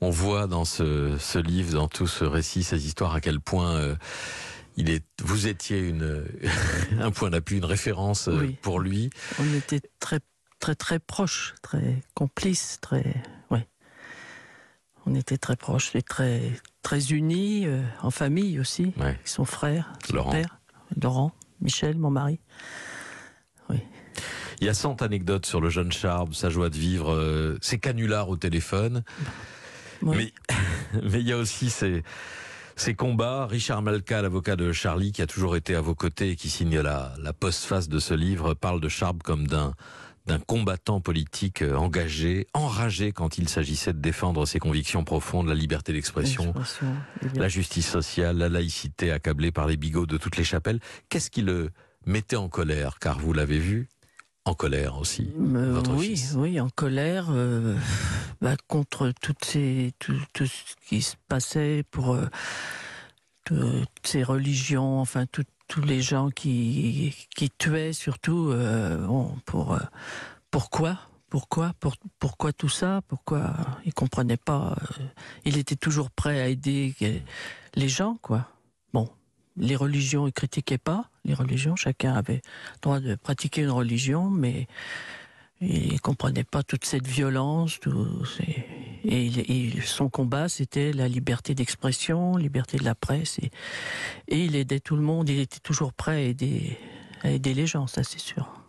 On voit dans ce, ce, livre, dans tout ce récit, ces histoires, à quel point euh, il est, vous étiez une, un point d'appui, une référence euh, Oui. pour lui. On était très, très, très proches, très complices, très. Ouais. On était très proches et très, très unis, euh, en famille aussi. Ouais. Avec son frère, son Laurent. père, Laurent, Michel, mon mari. Il y a 100 anecdotes sur le jeune Charles, sa joie de vivre, ses canulars au téléphone. Mais, mais il y a aussi ces, ces combats. Richard Malka, l'avocat de Charlie, qui a toujours été à vos côtés et qui signe la, la postface de ce livre, parle de Charles comme d'un d'un combattant politique euh, engagé, enragé quand il s'agissait de défendre ses convictions profondes, la liberté d'expression, L'expression, la justice sociale, la laïcité accablée par les bigots de toutes les chapelles. Qu'est-ce qui le mettait en colère Car vous l'avez vu, en colère aussi. Euh, votre oui, fils. oui, en colère euh, bah, contre toutes ces, tout, ce qui se passait pour euh, toutes ces religions, enfin tous les gens qui, tuaient surtout. euh, pour euh, pourquoi, pourquoi, pour, pourquoi tout ça Pourquoi il comprenait pas Il était toujours prêt à aider les gens, quoi. Bon, les religions, il critiquait pas les religions. Chacun avait le droit de pratiquer une religion, mais il comprenait pas toute cette violence. Tout, et son combat, c'était la liberté d'expression, liberté de la presse. Et, et il aidait tout le monde. Il était toujours prêt à aider, à aider les gens, ça c'est sûr.